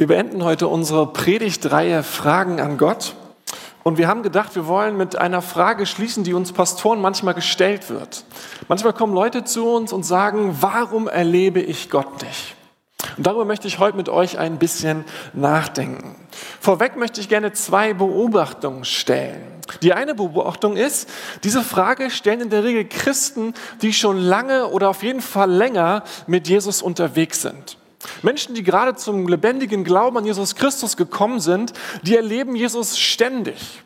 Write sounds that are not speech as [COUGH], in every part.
Wir beenden heute unsere Predigtreihe Fragen an Gott. Und wir haben gedacht, wir wollen mit einer Frage schließen, die uns Pastoren manchmal gestellt wird. Manchmal kommen Leute zu uns und sagen, warum erlebe ich Gott nicht? Und darüber möchte ich heute mit euch ein bisschen nachdenken. Vorweg möchte ich gerne zwei Beobachtungen stellen. Die eine Beobachtung ist, diese Frage stellen in der Regel Christen, die schon lange oder auf jeden Fall länger mit Jesus unterwegs sind. Menschen, die gerade zum lebendigen Glauben an Jesus Christus gekommen sind, die erleben Jesus ständig.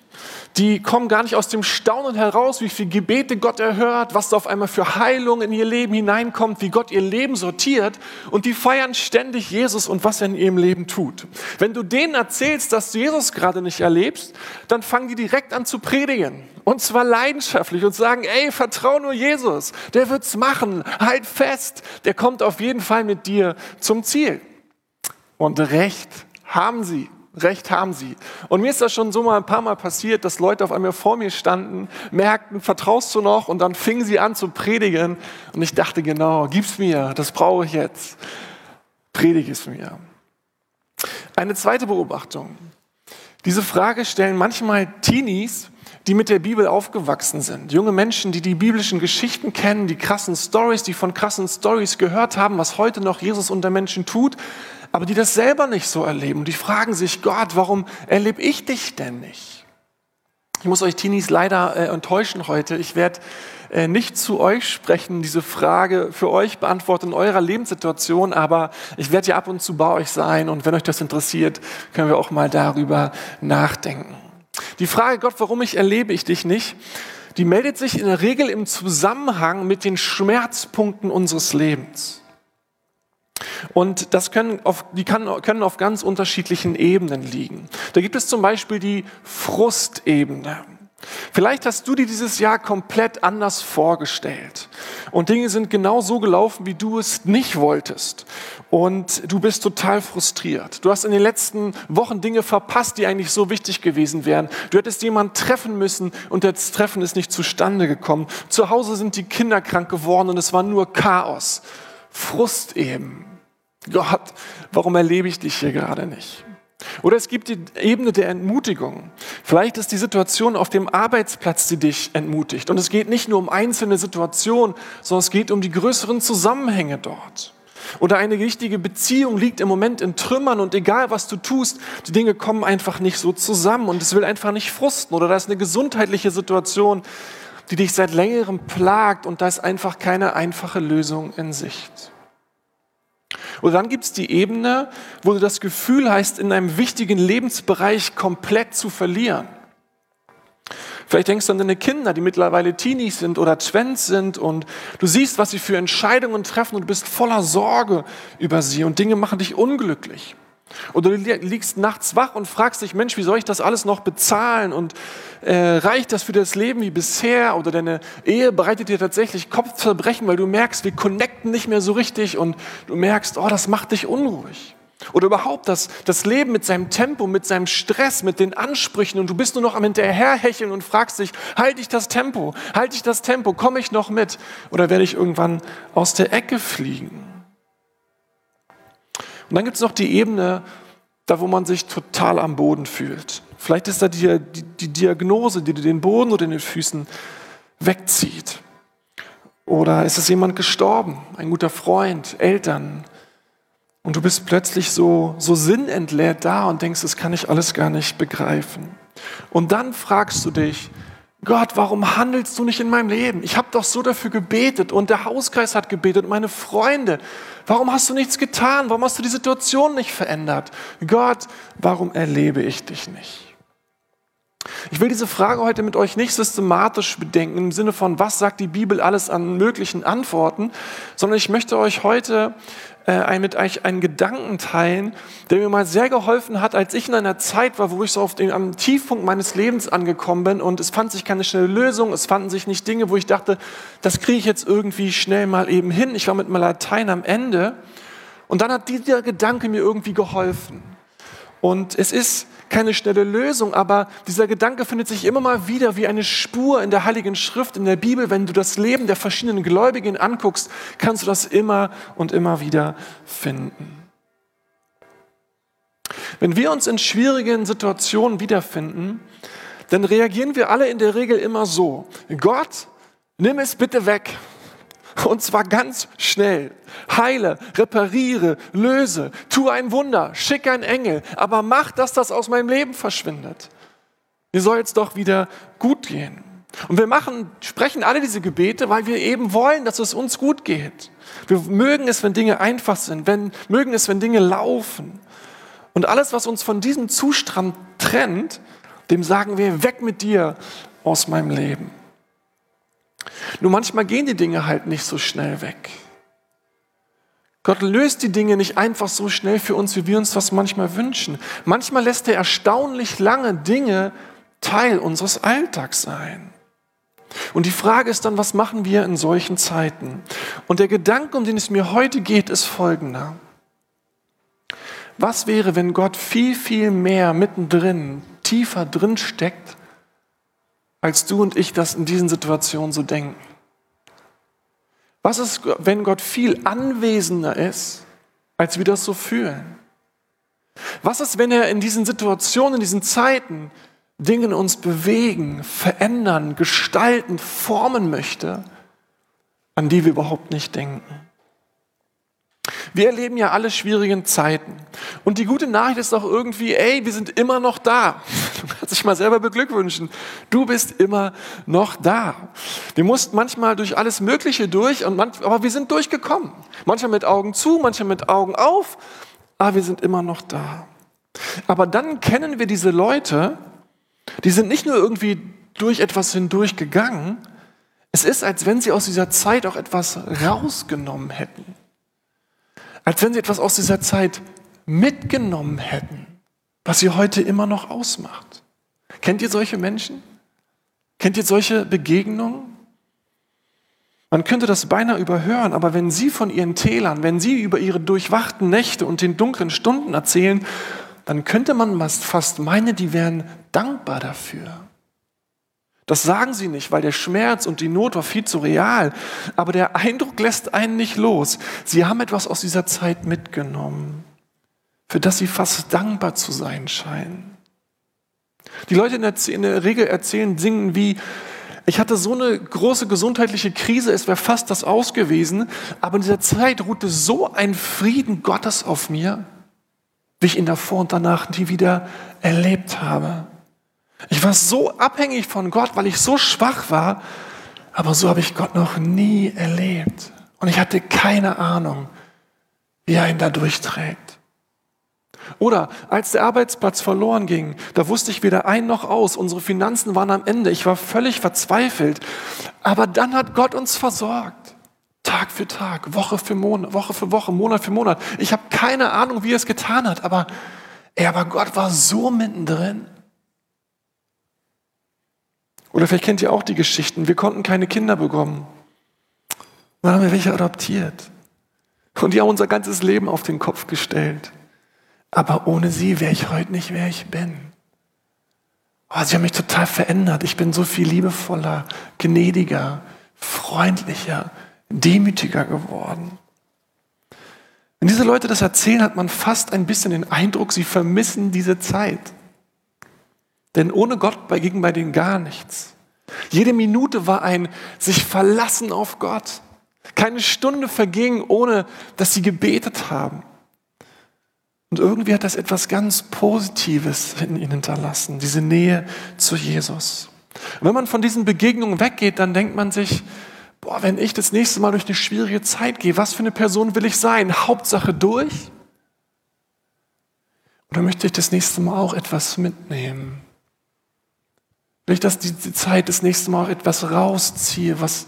Die kommen gar nicht aus dem Staunen heraus, wie viele Gebete Gott erhört, was da auf einmal für Heilung in ihr Leben hineinkommt, wie Gott ihr Leben sortiert. Und die feiern ständig Jesus und was er in ihrem Leben tut. Wenn du denen erzählst, dass du Jesus gerade nicht erlebst, dann fangen die direkt an zu predigen. Und zwar leidenschaftlich und sagen, ey, vertrau nur Jesus. Der wird's machen. Halt fest. Der kommt auf jeden Fall mit dir zum Ziel. Und recht haben sie. Recht haben sie. Und mir ist das schon so mal ein paar Mal passiert, dass Leute auf einmal vor mir standen, merkten, vertraust du noch? Und dann fingen sie an zu predigen. Und ich dachte, genau, gib's mir, das brauche ich jetzt. Predige es mir. Eine zweite Beobachtung. Diese Frage stellen manchmal Teenies, die mit der Bibel aufgewachsen sind. Junge Menschen, die die biblischen Geschichten kennen, die krassen Stories, die von krassen Stories gehört haben, was heute noch Jesus unter Menschen tut, aber die das selber nicht so erleben. Die fragen sich, Gott, warum erlebe ich dich denn nicht? Ich muss euch Teenies leider äh, enttäuschen heute. Ich werde äh, nicht zu euch sprechen, diese Frage für euch beantworten in eurer Lebenssituation, aber ich werde ja ab und zu bei euch sein und wenn euch das interessiert, können wir auch mal darüber nachdenken. Die Frage, Gott, warum ich erlebe ich dich nicht, die meldet sich in der Regel im Zusammenhang mit den Schmerzpunkten unseres Lebens. Und das können auf, die kann, können auf ganz unterschiedlichen Ebenen liegen. Da gibt es zum Beispiel die Frustebene. Vielleicht hast du dir dieses Jahr komplett anders vorgestellt und Dinge sind genau so gelaufen, wie du es nicht wolltest und du bist total frustriert. Du hast in den letzten Wochen Dinge verpasst, die eigentlich so wichtig gewesen wären. Du hättest jemanden treffen müssen und das Treffen ist nicht zustande gekommen. Zu Hause sind die Kinder krank geworden und es war nur Chaos. Frust eben. Gott, warum erlebe ich dich hier gerade nicht? Oder es gibt die Ebene der Entmutigung. Vielleicht ist die Situation auf dem Arbeitsplatz, die dich entmutigt. Und es geht nicht nur um einzelne Situationen, sondern es geht um die größeren Zusammenhänge dort. Oder eine richtige Beziehung liegt im Moment in Trümmern und egal was du tust, die Dinge kommen einfach nicht so zusammen und es will einfach nicht frusten. Oder da ist eine gesundheitliche Situation, die dich seit längerem plagt und da ist einfach keine einfache Lösung in Sicht. Und dann gibt es die Ebene, wo du das Gefühl hast, in einem wichtigen Lebensbereich komplett zu verlieren. Vielleicht denkst du an deine Kinder, die mittlerweile Teenies sind oder Twents sind und du siehst, was sie für Entscheidungen treffen und du bist voller Sorge über sie und Dinge machen dich unglücklich. Oder du liegst nachts wach und fragst dich, Mensch, wie soll ich das alles noch bezahlen? Und äh, reicht das für das Leben wie bisher? Oder deine Ehe bereitet dir tatsächlich Kopfzerbrechen, weil du merkst, wir connecten nicht mehr so richtig und du merkst, oh, das macht dich unruhig. Oder überhaupt das, das Leben mit seinem Tempo, mit seinem Stress, mit den Ansprüchen und du bist nur noch am Hinterherhecheln und fragst dich, halte ich das Tempo? Halte ich das Tempo? Komme ich noch mit? Oder werde ich irgendwann aus der Ecke fliegen? Und dann gibt es noch die Ebene, da wo man sich total am Boden fühlt. Vielleicht ist da die, die, die Diagnose, die dir den Boden oder den Füßen wegzieht. Oder ist es jemand gestorben, ein guter Freund, Eltern. Und du bist plötzlich so, so sinnentleert da und denkst, das kann ich alles gar nicht begreifen. Und dann fragst du dich, Gott, warum handelst du nicht in meinem Leben? Ich habe doch so dafür gebetet und der Hauskreis hat gebetet meine Freunde. Warum hast du nichts getan? Warum hast du die Situation nicht verändert? Gott, warum erlebe ich dich nicht? Ich will diese Frage heute mit euch nicht systematisch bedenken im Sinne von, was sagt die Bibel alles an möglichen Antworten, sondern ich möchte euch heute äh, mit euch einen Gedanken teilen, der mir mal sehr geholfen hat, als ich in einer Zeit war, wo ich so auf den, am Tiefpunkt meines Lebens angekommen bin und es fand sich keine schnelle Lösung, es fanden sich nicht Dinge, wo ich dachte, das kriege ich jetzt irgendwie schnell mal eben hin. Ich war mit meinem Latein am Ende und dann hat dieser Gedanke mir irgendwie geholfen. Und es ist keine schnelle Lösung, aber dieser Gedanke findet sich immer mal wieder wie eine Spur in der Heiligen Schrift, in der Bibel. Wenn du das Leben der verschiedenen Gläubigen anguckst, kannst du das immer und immer wieder finden. Wenn wir uns in schwierigen Situationen wiederfinden, dann reagieren wir alle in der Regel immer so. Gott, nimm es bitte weg. Und zwar ganz schnell. Heile, repariere, löse, tu ein Wunder, schick einen Engel, aber mach, dass das aus meinem Leben verschwindet. Mir soll es doch wieder gut gehen. Und wir machen, sprechen alle diese Gebete, weil wir eben wollen, dass es uns gut geht. Wir mögen es, wenn Dinge einfach sind, wenn, mögen es, wenn Dinge laufen. Und alles, was uns von diesem Zustand trennt, dem sagen wir, weg mit dir aus meinem Leben. Nur manchmal gehen die Dinge halt nicht so schnell weg. Gott löst die Dinge nicht einfach so schnell für uns, wie wir uns das manchmal wünschen. Manchmal lässt er erstaunlich lange Dinge Teil unseres Alltags sein. Und die Frage ist dann, was machen wir in solchen Zeiten? Und der Gedanke, um den es mir heute geht, ist folgender. Was wäre, wenn Gott viel, viel mehr mittendrin, tiefer drin steckt, als du und ich das in diesen Situationen so denken? Was ist, wenn Gott viel anwesender ist, als wir das so fühlen? Was ist, wenn er in diesen Situationen, in diesen Zeiten Dinge in uns bewegen, verändern, gestalten, formen möchte, an die wir überhaupt nicht denken? Wir erleben ja alle schwierigen Zeiten. Und die gute Nachricht ist auch irgendwie, ey, wir sind immer noch da. [LAUGHS] Du kannst dich mal selber beglückwünschen. Du bist immer noch da. Wir mussten manchmal durch alles Mögliche durch, und manch, aber wir sind durchgekommen. Manchmal mit Augen zu, manchmal mit Augen auf, aber wir sind immer noch da. Aber dann kennen wir diese Leute, die sind nicht nur irgendwie durch etwas hindurchgegangen, es ist, als wenn sie aus dieser Zeit auch etwas rausgenommen hätten. Als wenn sie etwas aus dieser Zeit mitgenommen hätten, was sie heute immer noch ausmacht. Kennt ihr solche Menschen? Kennt ihr solche Begegnungen? Man könnte das beinahe überhören, aber wenn Sie von Ihren Tälern, wenn Sie über Ihre durchwachten Nächte und den dunklen Stunden erzählen, dann könnte man fast meinen, die wären dankbar dafür. Das sagen sie nicht, weil der Schmerz und die Not war viel zu real. Aber der Eindruck lässt einen nicht los. Sie haben etwas aus dieser Zeit mitgenommen, für das sie fast dankbar zu sein scheinen. Die Leute in der, in der Regel erzählen Dingen wie, ich hatte so eine große gesundheitliche Krise, es wäre fast das aus gewesen, aber in dieser Zeit ruhte so ein Frieden Gottes auf mir, wie ich ihn davor und danach nie wieder erlebt habe. Ich war so abhängig von Gott, weil ich so schwach war, aber so habe ich Gott noch nie erlebt. Und ich hatte keine Ahnung, wie er ihn da durchträgt. Oder als der Arbeitsplatz verloren ging, da wusste ich weder ein noch aus. Unsere Finanzen waren am Ende. Ich war völlig verzweifelt. Aber dann hat Gott uns versorgt. Tag für Tag, Woche für Monat, Woche für Woche, Monat für Monat. Ich habe keine Ahnung, wie er es getan hat, aber, ey, aber Gott war so mittendrin. Oder vielleicht kennt ihr auch die Geschichten, wir konnten keine Kinder bekommen. Dann haben wir welche adoptiert. Und die haben unser ganzes Leben auf den Kopf gestellt. Aber ohne sie wäre ich heute nicht, wer ich bin. Oh, sie haben mich total verändert. Ich bin so viel liebevoller, gnädiger, freundlicher, demütiger geworden. Wenn diese Leute das erzählen, hat man fast ein bisschen den Eindruck, sie vermissen diese Zeit. Denn ohne Gott ging bei denen gar nichts. Jede Minute war ein sich verlassen auf Gott. Keine Stunde verging, ohne dass sie gebetet haben. Und irgendwie hat das etwas ganz Positives in ihnen hinterlassen, diese Nähe zu Jesus. Und wenn man von diesen Begegnungen weggeht, dann denkt man sich, boah, wenn ich das nächste Mal durch eine schwierige Zeit gehe, was für eine Person will ich sein? Hauptsache durch? Oder möchte ich das nächste Mal auch etwas mitnehmen? Will ich, dass die, Zeit das nächste Mal auch etwas rausziehe, was,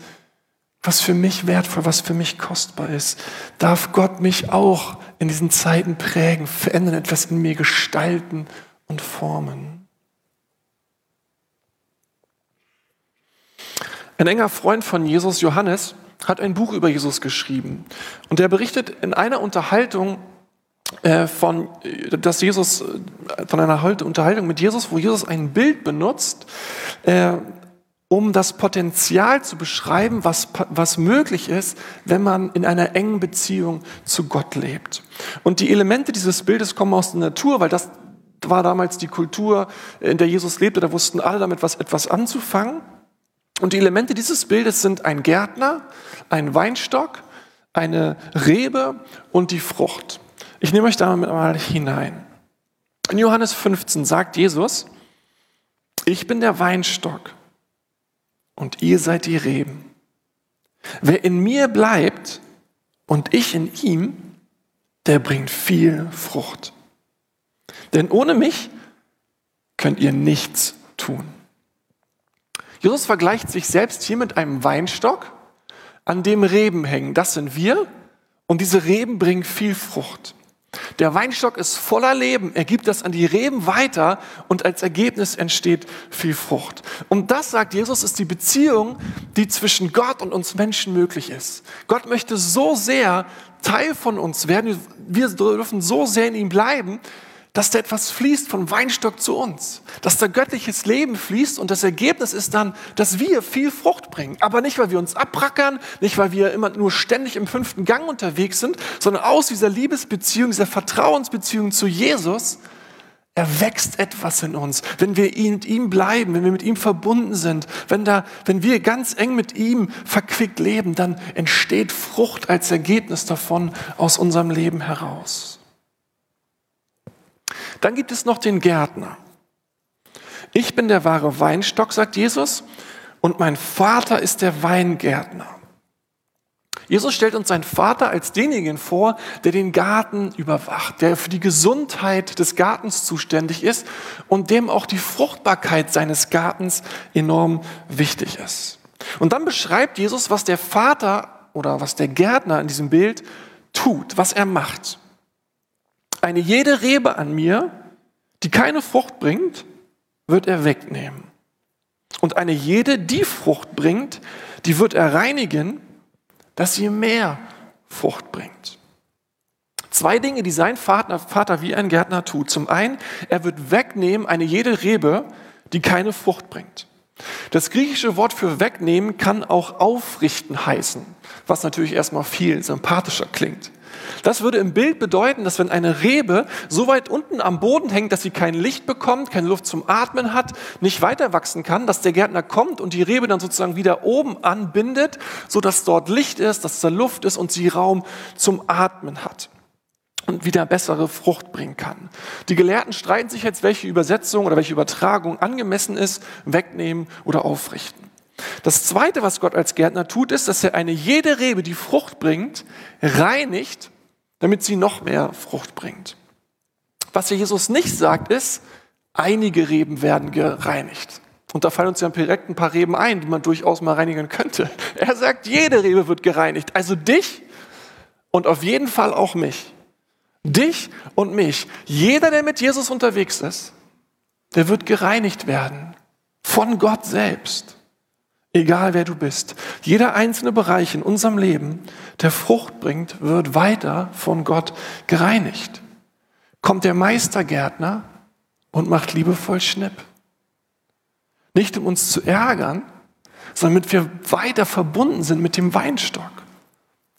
was für mich wertvoll, was für mich kostbar ist? Darf Gott mich auch in diesen Zeiten prägen, verändern, etwas in mir gestalten und formen? Ein enger Freund von Jesus, Johannes, hat ein Buch über Jesus geschrieben. Und er berichtet in einer Unterhaltung äh, von, dass Jesus, äh, von einer Unterhaltung mit Jesus, wo Jesus ein Bild benutzt, äh, um das Potenzial zu beschreiben, was, was möglich ist, wenn man in einer engen Beziehung zu Gott lebt. Und die Elemente dieses Bildes kommen aus der Natur, weil das war damals die Kultur, in der Jesus lebte. Da wussten alle damit was etwas anzufangen. Und die Elemente dieses Bildes sind ein Gärtner, ein Weinstock, eine Rebe und die Frucht. Ich nehme euch da mal hinein. In Johannes 15 sagt Jesus, ich bin der Weinstock und ihr seid die Reben. Wer in mir bleibt und ich in ihm, der bringt viel Frucht. Denn ohne mich könnt ihr nichts tun. Jesus vergleicht sich selbst hier mit einem Weinstock, an dem Reben hängen. Das sind wir und diese Reben bringen viel Frucht. Der Weinstock ist voller Leben. Er gibt das an die Reben weiter und als Ergebnis entsteht viel Frucht. Und das, sagt Jesus, ist die Beziehung, die zwischen Gott und uns Menschen möglich ist. Gott möchte so sehr Teil von uns werden. Wir dürfen so sehr in ihm bleiben, dass da etwas fließt von Weinstock zu uns, dass da göttliches Leben fließt und das Ergebnis ist dann, dass wir viel Frucht bringen. Aber nicht, weil wir uns abrackern, nicht, weil wir immer nur ständig im fünften Gang unterwegs sind, sondern aus dieser Liebesbeziehung, dieser Vertrauensbeziehung zu Jesus, erwächst etwas in uns. Wenn wir mit ihm bleiben, wenn wir mit ihm verbunden sind, wenn, da, wenn wir ganz eng mit ihm verquickt leben, dann entsteht Frucht als Ergebnis davon aus unserem Leben heraus. Dann gibt es noch den Gärtner. Ich bin der wahre Weinstock, sagt Jesus, und mein Vater ist der Weingärtner. Jesus stellt uns seinen Vater als denjenigen vor, der den Garten überwacht, der für die Gesundheit des Gartens zuständig ist und dem auch die Fruchtbarkeit seines Gartens enorm wichtig ist. Und dann beschreibt Jesus, was der Vater oder was der Gärtner in diesem Bild tut, was er macht eine jede Rebe an mir, die keine Frucht bringt, wird er wegnehmen. Und eine jede, die Frucht bringt, die wird er reinigen, dass sie mehr Frucht bringt. Zwei Dinge, die sein Vater, Vater wie ein Gärtner tut. Zum einen, er wird wegnehmen eine jede Rebe, die keine Frucht bringt. Das griechische Wort für wegnehmen kann auch aufrichten heißen, was natürlich erstmal viel sympathischer klingt. Das würde im Bild bedeuten, dass wenn eine Rebe so weit unten am Boden hängt, dass sie kein Licht bekommt, keine Luft zum Atmen hat, nicht weiter wachsen kann, dass der Gärtner kommt und die Rebe dann sozusagen wieder oben anbindet, so dass dort Licht ist, dass da Luft ist und sie Raum zum Atmen hat und wieder bessere Frucht bringen kann. Die Gelehrten streiten sich jetzt, welche Übersetzung oder welche Übertragung angemessen ist, wegnehmen oder aufrichten. Das Zweite, was Gott als Gärtner tut, ist, dass er eine jede Rebe, die Frucht bringt, reinigt, damit sie noch mehr Frucht bringt. Was hier Jesus nicht sagt, ist, einige Reben werden gereinigt. Und da fallen uns ja direkt ein paar Reben ein, die man durchaus mal reinigen könnte. [LAUGHS] Er sagt, jede Rebe wird gereinigt. Also dich und auf jeden Fall auch mich. Dich und mich. Jeder, der mit Jesus unterwegs ist, der wird gereinigt werden. Von Gott selbst egal wer du bist. Jeder einzelne Bereich in unserem Leben, der Frucht bringt, wird weiter von Gott gereinigt. Kommt der Meistergärtner und macht liebevoll Schnipp. Nicht um uns zu ärgern, sondern damit wir weiter verbunden sind mit dem Weinstock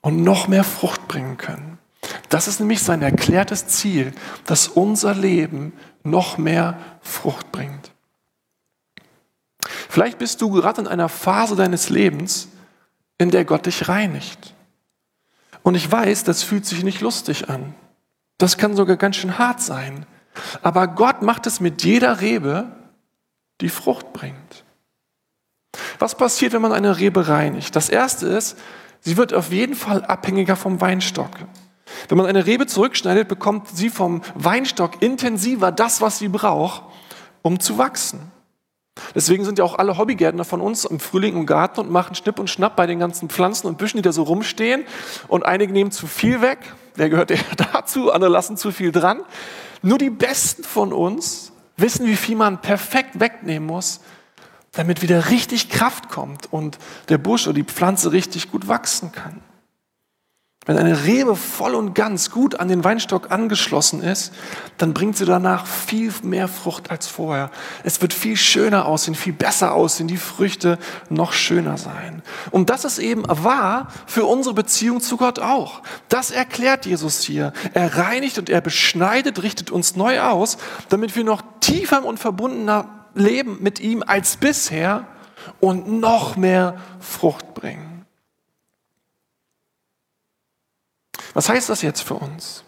und noch mehr Frucht bringen können. Das ist nämlich sein erklärtes Ziel, dass unser Leben noch mehr Frucht bringt. Vielleicht bist du gerade in einer Phase deines Lebens, in der Gott dich reinigt. Und ich weiß, das fühlt sich nicht lustig an. Das kann sogar ganz schön hart sein. Aber Gott macht es mit jeder Rebe, die Frucht bringt. Was passiert, wenn man eine Rebe reinigt? Das erste ist, sie wird auf jeden Fall abhängiger vom Weinstock. Wenn man eine Rebe zurückschneidet, bekommt sie vom Weinstock intensiver das, was sie braucht, um zu wachsen. Deswegen sind ja auch alle Hobbygärtner von uns im Frühling im Garten und machen Schnipp und Schnapp bei den ganzen Pflanzen und Büschen, die da so rumstehen. Und einige nehmen zu viel weg. Wer gehört eher [LAUGHS] dazu? Andere lassen zu viel dran. Nur die Besten von uns wissen, wie viel man perfekt wegnehmen muss, damit wieder richtig Kraft kommt und der Busch oder die Pflanze richtig gut wachsen kann. Wenn eine Rebe voll und ganz gut an den Weinstock angeschlossen ist, dann bringt sie danach viel mehr Frucht als vorher. Es wird viel schöner aussehen, viel besser aussehen, die Früchte noch schöner sein. Und das ist eben wahr für unsere Beziehung zu Gott auch. Das erklärt Jesus hier. Er reinigt und er beschneidet, richtet uns neu aus, damit wir noch tiefer und verbundener leben mit ihm als bisher und noch mehr Frucht bringen. Was heißt das jetzt für uns?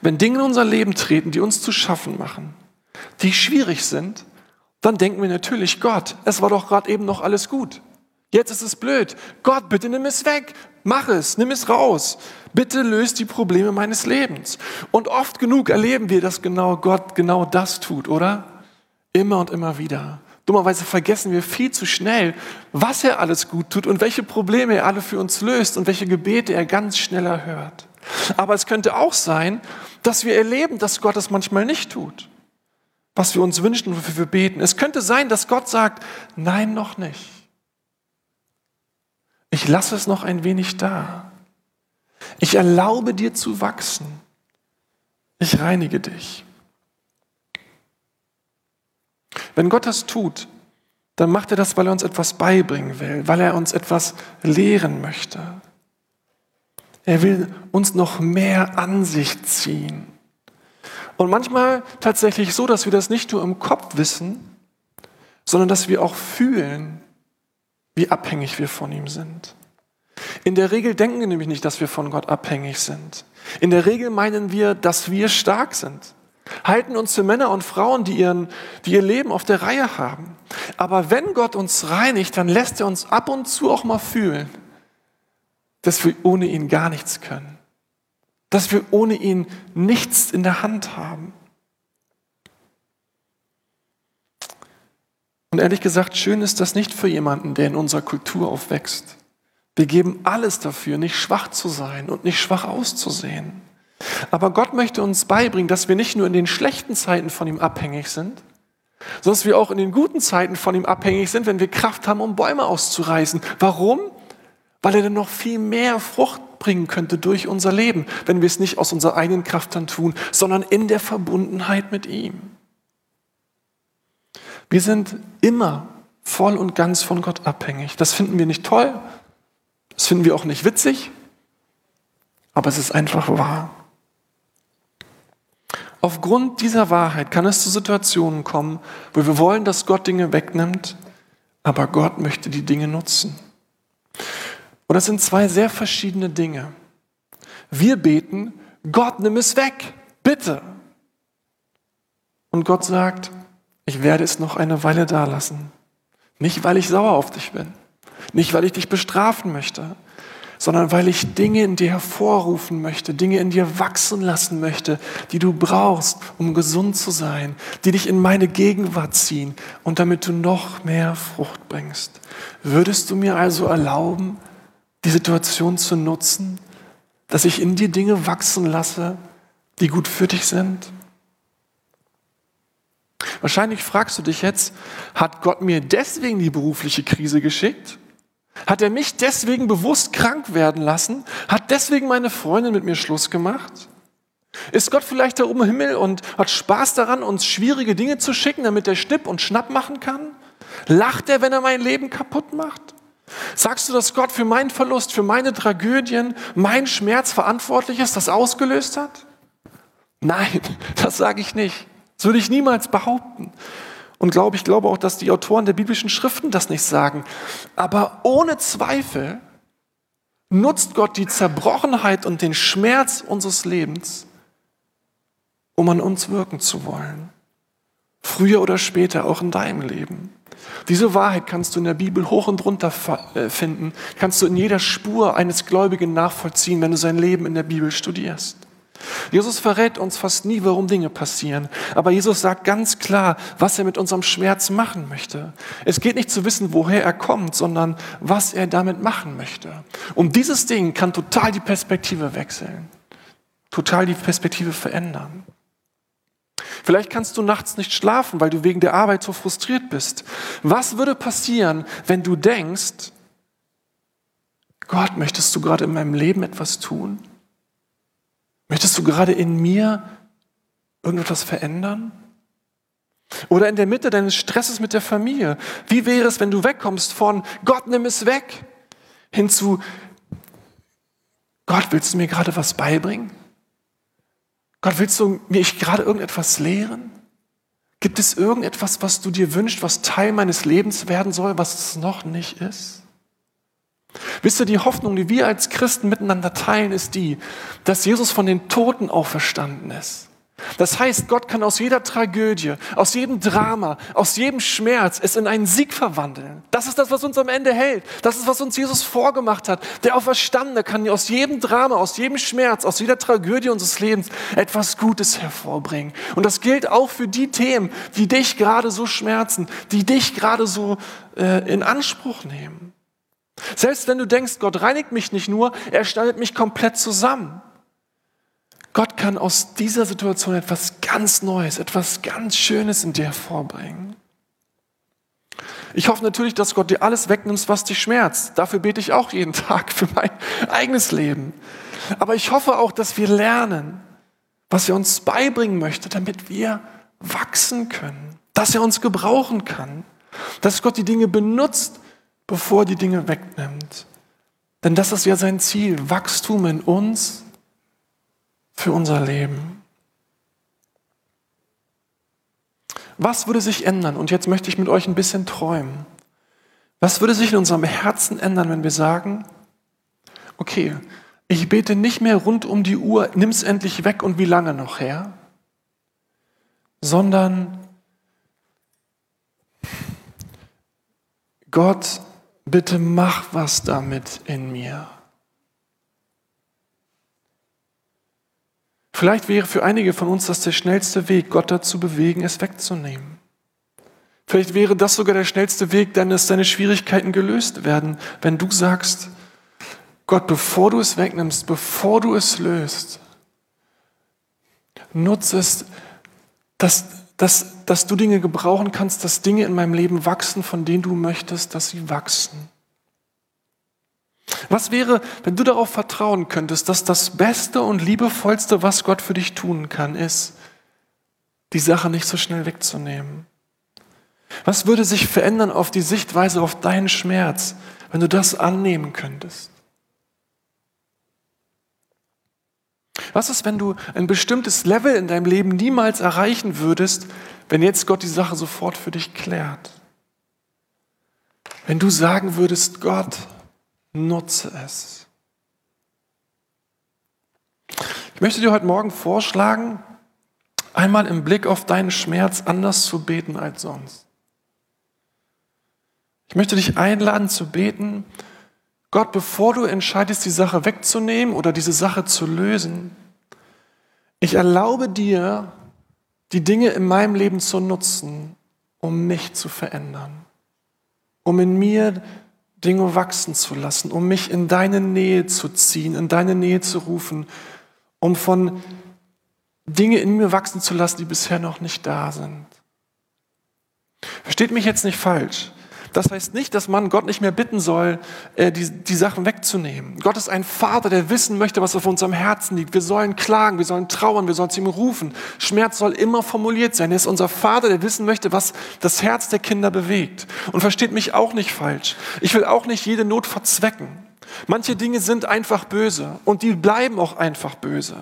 Wenn Dinge in unser Leben treten, die uns zu schaffen machen, die schwierig sind, dann denken wir natürlich, Gott, es war doch gerade eben noch alles gut. Jetzt ist es blöd. Gott, bitte nimm es weg. Mach es, nimm es raus. Bitte löst die Probleme meines Lebens. Und oft genug erleben wir, dass genau Gott genau das tut, oder? Immer und immer wieder. Dummerweise vergessen wir viel zu schnell, was er alles gut tut und welche Probleme er alle für uns löst und welche Gebete er ganz schnell erhört. Aber es könnte auch sein, dass wir erleben, dass Gott es manchmal nicht tut, was wir uns wünschen und wofür wir beten. Es könnte sein, dass Gott sagt, nein, noch nicht. Ich lasse es noch ein wenig da. Ich erlaube dir zu wachsen. Ich reinige dich. Wenn Gott das tut, dann macht er das, weil er uns etwas beibringen will, weil er uns etwas lehren möchte. Er will uns noch mehr an sich ziehen. Und manchmal tatsächlich so, dass wir das nicht nur im Kopf wissen, sondern dass wir auch fühlen, wie abhängig wir von ihm sind. In der Regel denken wir nämlich nicht, dass wir von Gott abhängig sind. In der Regel meinen wir, dass wir stark sind halten uns für Männer und Frauen, die, ihren, die ihr Leben auf der Reihe haben. Aber wenn Gott uns reinigt, dann lässt er uns ab und zu auch mal fühlen, dass wir ohne ihn gar nichts können. Dass wir ohne ihn nichts in der Hand haben. Und ehrlich gesagt, schön ist das nicht für jemanden, der in unserer Kultur aufwächst. Wir geben alles dafür, nicht schwach zu sein und nicht schwach auszusehen. Aber Gott möchte uns beibringen, dass wir nicht nur in den schlechten Zeiten von ihm abhängig sind, sondern dass wir auch in den guten Zeiten von ihm abhängig sind, wenn wir Kraft haben, um Bäume auszureißen. Warum? Weil er dann noch viel mehr Frucht bringen könnte durch unser Leben, wenn wir es nicht aus unserer eigenen Kraft dann tun, sondern in der Verbundenheit mit ihm. Wir sind immer voll und ganz von Gott abhängig. Das finden wir nicht toll, das finden wir auch nicht witzig, aber es ist einfach wahr. Aufgrund dieser Wahrheit kann es zu Situationen kommen, wo wir wollen, dass Gott Dinge wegnimmt, aber Gott möchte die Dinge nutzen. Und das sind zwei sehr verschiedene Dinge. Wir beten, Gott, nimm es weg, bitte. Und Gott sagt, ich werde es noch eine Weile da lassen. Nicht, weil ich sauer auf dich bin, nicht, weil ich dich bestrafen möchte, sondern weil ich Dinge in dir hervorrufen möchte, Dinge in dir wachsen lassen möchte, die du brauchst, um gesund zu sein, die dich in meine Gegenwart ziehen und damit du noch mehr Frucht bringst. Würdest du mir also erlauben, die Situation zu nutzen, dass ich in dir Dinge wachsen lasse, die gut für dich sind? Wahrscheinlich fragst du dich jetzt, hat Gott mir deswegen die berufliche Krise geschickt? Hat er mich deswegen bewusst krank werden lassen? Hat deswegen meine Freundin mit mir Schluss gemacht? Ist Gott vielleicht da oben im Himmel und hat Spaß daran, uns schwierige Dinge zu schicken, damit er Schnipp und Schnapp machen kann? Lacht er, wenn er mein Leben kaputt macht? Sagst du, dass Gott für meinen Verlust, für meine Tragödien, meinen Schmerz verantwortlich ist, das ausgelöst hat? Nein, [LAUGHS] das sage ich nicht. Das würde ich niemals behaupten. Und glaube, ich glaube auch, dass die Autoren der biblischen Schriften das nicht sagen. Aber ohne Zweifel nutzt Gott die Zerbrochenheit und den Schmerz unseres Lebens, um an uns wirken zu wollen. Früher oder später, auch in deinem Leben. Diese Wahrheit kannst du in der Bibel hoch und runter äh, finden, kannst du in jeder Spur eines Gläubigen nachvollziehen, wenn du sein Leben in der Bibel studierst. Jesus verrät uns fast nie, warum Dinge passieren. Aber Jesus sagt ganz klar, was er mit unserem Schmerz machen möchte. Es geht nicht zu wissen, woher er kommt, sondern was er damit machen möchte. Und dieses Ding kann total die Perspektive wechseln. Total die Perspektive verändern. Vielleicht kannst du nachts nicht schlafen, weil du wegen der Arbeit so frustriert bist. Was würde passieren, wenn du denkst, Gott, möchtest du gerade in meinem Leben etwas tun? Möchtest du gerade in mir irgendetwas verändern? Oder in der Mitte deines Stresses mit der Familie. Wie wäre es, wenn du wegkommst von Gott, nimm es weg, hin zu Gott, willst du mir gerade was beibringen? Gott, willst du mir gerade irgendetwas lehren? Gibt es irgendetwas, was du dir wünschst, was Teil meines Lebens werden soll, was es noch nicht ist? Wisst ihr, die Hoffnung, die wir als Christen miteinander teilen, ist die, dass Jesus von den Toten auferstanden ist. Das heißt, Gott kann aus jeder Tragödie, aus jedem Drama, aus jedem Schmerz es in einen Sieg verwandeln. Das ist das, was uns am Ende hält. Das ist, was uns Jesus vorgemacht hat. Der Auferstandene kann aus jedem Drama, aus jedem Schmerz, aus jeder Tragödie unseres Lebens etwas Gutes hervorbringen. Und das gilt auch für die Themen, die dich gerade so schmerzen, die dich gerade so äh, in Anspruch nehmen. Selbst wenn du denkst, Gott reinigt mich nicht nur, er schneidet mich komplett zusammen. Gott kann aus dieser Situation etwas ganz Neues, etwas ganz Schönes in dir hervorbringen. Ich hoffe natürlich, dass Gott dir alles wegnimmt, was dich schmerzt. Dafür bete ich auch jeden [LAUGHS] Tag für mein eigenes Leben. Aber ich hoffe auch, dass wir lernen, was er uns beibringen möchte, damit wir wachsen können, dass er uns gebrauchen kann, dass Gott die Dinge benutzt, bevor die Dinge wegnimmt. Denn das ist ja sein Ziel, Wachstum in uns für unser Leben. Was würde sich ändern? Und jetzt möchte ich mit euch ein bisschen träumen. Was würde sich in unserem Herzen ändern, wenn wir sagen, okay, ich bete nicht mehr rund um die Uhr, nimm es endlich weg und wie lange noch her, sondern Gott, bitte mach was damit in mir. Vielleicht wäre für einige von uns das der schnellste Weg, Gott dazu bewegen, es wegzunehmen. Vielleicht wäre das sogar der schnellste Weg, dass deine Schwierigkeiten gelöst werden, wenn du sagst, Gott, bevor du es wegnimmst, bevor du es löst, nutze es, dass, dass, dass du Dinge gebrauchen kannst, dass Dinge in meinem Leben wachsen, von denen du möchtest, dass sie wachsen. Was wäre, wenn du darauf vertrauen könntest, dass das Beste und Liebevollste, was Gott für dich tun kann, ist, die Sache nicht so schnell wegzunehmen? Was würde sich verändern auf die Sichtweise auf deinen Schmerz, wenn du das annehmen könntest? Was ist, wenn du ein bestimmtes Level in deinem Leben niemals erreichen würdest, wenn jetzt Gott die Sache sofort für dich klärt? Wenn du sagen würdest, Gott, Nutze es. Ich möchte dir heute Morgen vorschlagen, einmal im Blick auf deinen Schmerz anders zu beten als sonst. Ich möchte dich einladen zu beten, Gott, bevor du entscheidest, die Sache wegzunehmen oder diese Sache zu lösen, ich erlaube dir, die Dinge in meinem Leben zu nutzen, um mich zu verändern, um in mir Dinge wachsen zu lassen, um mich in deine Nähe zu ziehen, in deine Nähe zu rufen, um von Dinge in mir wachsen zu lassen, die bisher noch nicht da sind. Versteht mich jetzt nicht falsch. Das heißt nicht, dass man Gott nicht mehr bitten soll, äh, die, die Sachen wegzunehmen. Gott ist ein Vater, der wissen möchte, was auf unserem Herzen liegt. Wir sollen klagen, wir sollen trauern, wir sollen zu ihm rufen. Schmerz soll immer formuliert sein. Er ist unser Vater, der wissen möchte, was das Herz der Kinder bewegt. Und versteht mich auch nicht falsch. Ich will auch nicht jede Not verzwecken. Manche Dinge sind einfach böse und die bleiben auch einfach böse.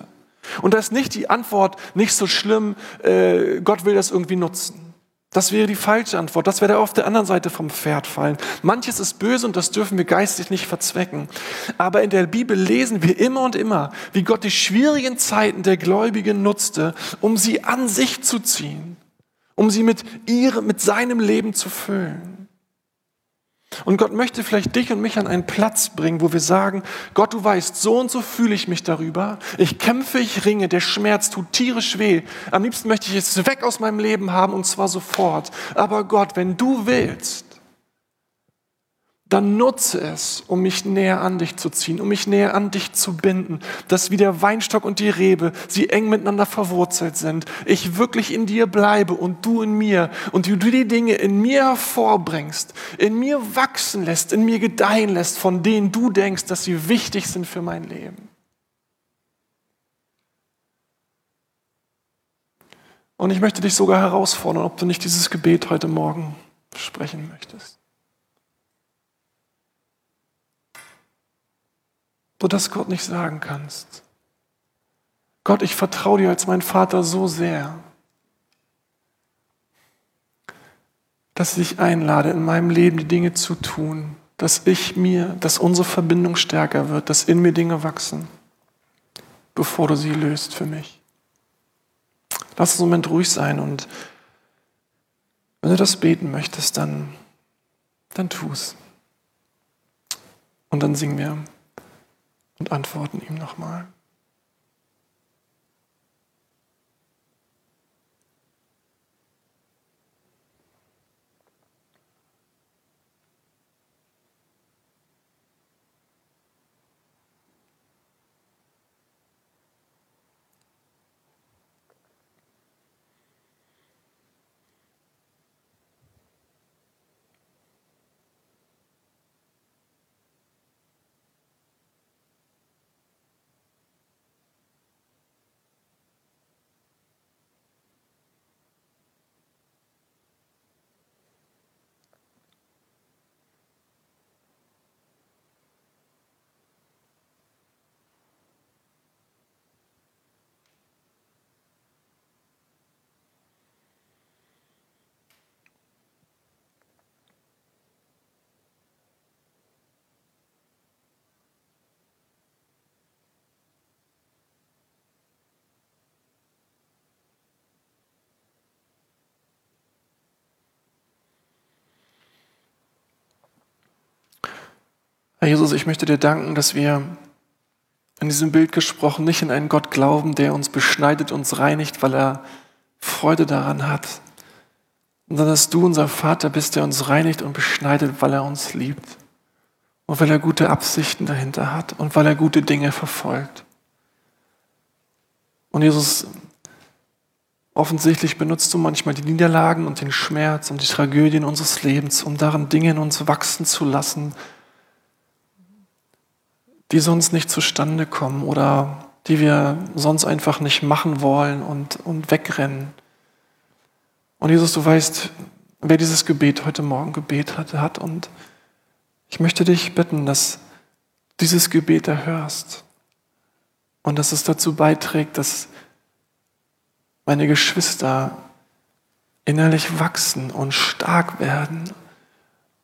Und da ist nicht die Antwort nicht so schlimm, äh, Gott will das irgendwie nutzen. Das wäre die falsche Antwort. Das wäre auf der anderen Seite vom Pferd fallen. Manches ist böse und das dürfen wir geistig nicht verzwecken. Aber in der Bibel lesen wir immer und immer, wie Gott die schwierigen Zeiten der Gläubigen nutzte, um sie an sich zu ziehen, um sie mit ihrem, mit seinem Leben zu füllen. Und Gott möchte vielleicht dich und mich an einen Platz bringen, wo wir sagen, Gott, du weißt, so und so fühle ich mich darüber. Ich kämpfe, ich ringe, der Schmerz tut tierisch weh. Am liebsten möchte ich es weg aus meinem Leben haben und zwar sofort. Aber Gott, wenn du willst, dann nutze es, um mich näher an dich zu ziehen, um mich näher an dich zu binden, dass wie der Weinstock und die Rebe, sie eng miteinander verwurzelt sind, ich wirklich in dir bleibe und du in mir und du die Dinge in mir hervorbringst, in mir wachsen lässt, in mir gedeihen lässt, von denen du denkst, dass sie wichtig sind für mein Leben. Und ich möchte dich sogar herausfordern, ob du nicht dieses Gebet heute Morgen sprechen möchtest. Du das Gott nicht sagen kannst. Gott, ich vertraue dir als mein Vater so sehr, dass ich dich einlade, in meinem Leben die Dinge zu tun, dass ich mir, dass unsere Verbindung stärker wird, dass in mir Dinge wachsen, bevor du sie löst für mich. Lass uns einen Moment ruhig sein und wenn du das beten möchtest, dann, dann tu es. Und dann singen wir und antworten ihm nochmal. Herr Jesus, ich möchte dir danken, dass wir in diesem Bild gesprochen nicht in einen Gott glauben, der uns beschneidet, uns reinigt, weil er Freude daran hat, sondern dass du unser Vater bist, der uns reinigt und beschneidet, weil er uns liebt und weil er gute Absichten dahinter hat und weil er gute Dinge verfolgt. Und Jesus, offensichtlich benutzt du manchmal die Niederlagen und den Schmerz und die Tragödien unseres Lebens, um darin Dinge in uns wachsen zu lassen, die sonst nicht zustande kommen oder die wir sonst einfach nicht machen wollen und, und wegrennen. Und Jesus, du weißt, wer dieses Gebet heute Morgen gebetet hat. Und ich möchte dich bitten, dass dieses Gebet erhörst und dass es dazu beiträgt, dass meine Geschwister innerlich wachsen und stark werden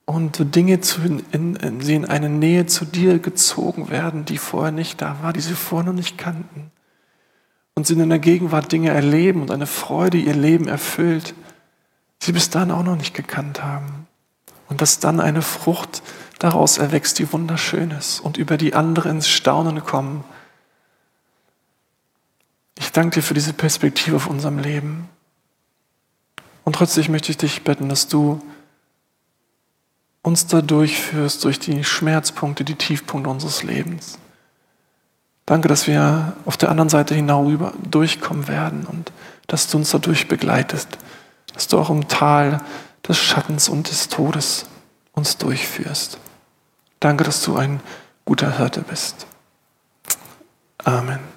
und Dinge zu, in, in, sie in eine Nähe zu dir gezogen werden, die vorher nicht da war, die sie vorher noch nicht kannten. Und sie in der Gegenwart Dinge erleben und eine Freude ihr Leben erfüllt, die sie bis dahin auch noch nicht gekannt haben. Und dass dann eine Frucht daraus erwächst, die wunderschön ist und über die andere ins Staunen kommen. Ich danke dir für diese Perspektive auf unserem Leben. Und trotzdem möchte ich dich bitten, dass du uns da durchführst durch die Schmerzpunkte, die Tiefpunkte unseres Lebens. Danke, dass wir auf der anderen Seite hinaus durchkommen werden und dass du uns dadurch begleitest, dass du auch im Tal des Schattens und des Todes uns durchführst. Danke, dass du ein guter Hirte bist. Amen.